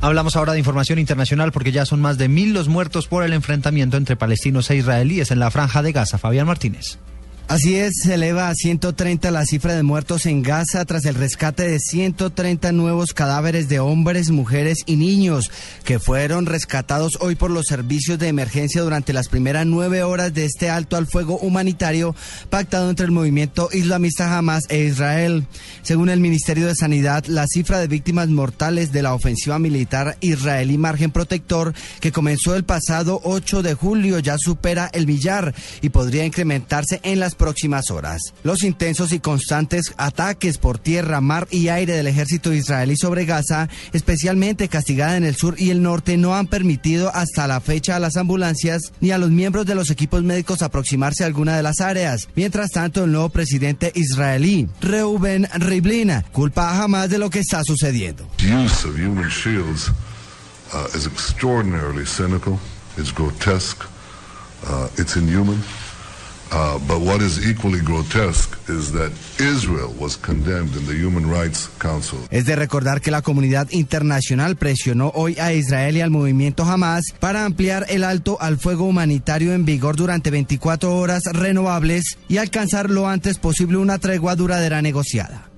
Hablamos ahora de información internacional porque ya son más de mil los muertos por el enfrentamiento entre palestinos e israelíes en la franja de Gaza. Fabián Martínez. Así es, se eleva a 130 la cifra de muertos en Gaza tras el rescate de 130 nuevos cadáveres de hombres, mujeres y niños que fueron rescatados hoy por los servicios de emergencia durante las primeras nueve horas de este alto al fuego humanitario pactado entre el movimiento islamista Hamas e Israel. Según el Ministerio de Sanidad, la cifra de víctimas mortales de la ofensiva militar israelí Margen Protector que comenzó el pasado 8 de julio ya supera el millar y podría incrementarse en las próximas horas. Los intensos y constantes ataques por tierra, mar y aire del ejército israelí sobre Gaza, especialmente castigada en el sur y el norte, no han permitido hasta la fecha a las ambulancias ni a los miembros de los equipos médicos aproximarse a alguna de las áreas. Mientras tanto, el nuevo presidente israelí, Reuben Rivlin, culpa a Hamas de lo que está sucediendo. Uh, but what is equally grotesque is that Israel was condemned in the Human Rights Council. Es de recordar que la comunidad internacional presionó hoy a Israel y al movimiento Hamas para ampliar el alto al fuego humanitario en vigor durante 24 horas renovables y alcanzar lo antes posible una tregua duradera negociada.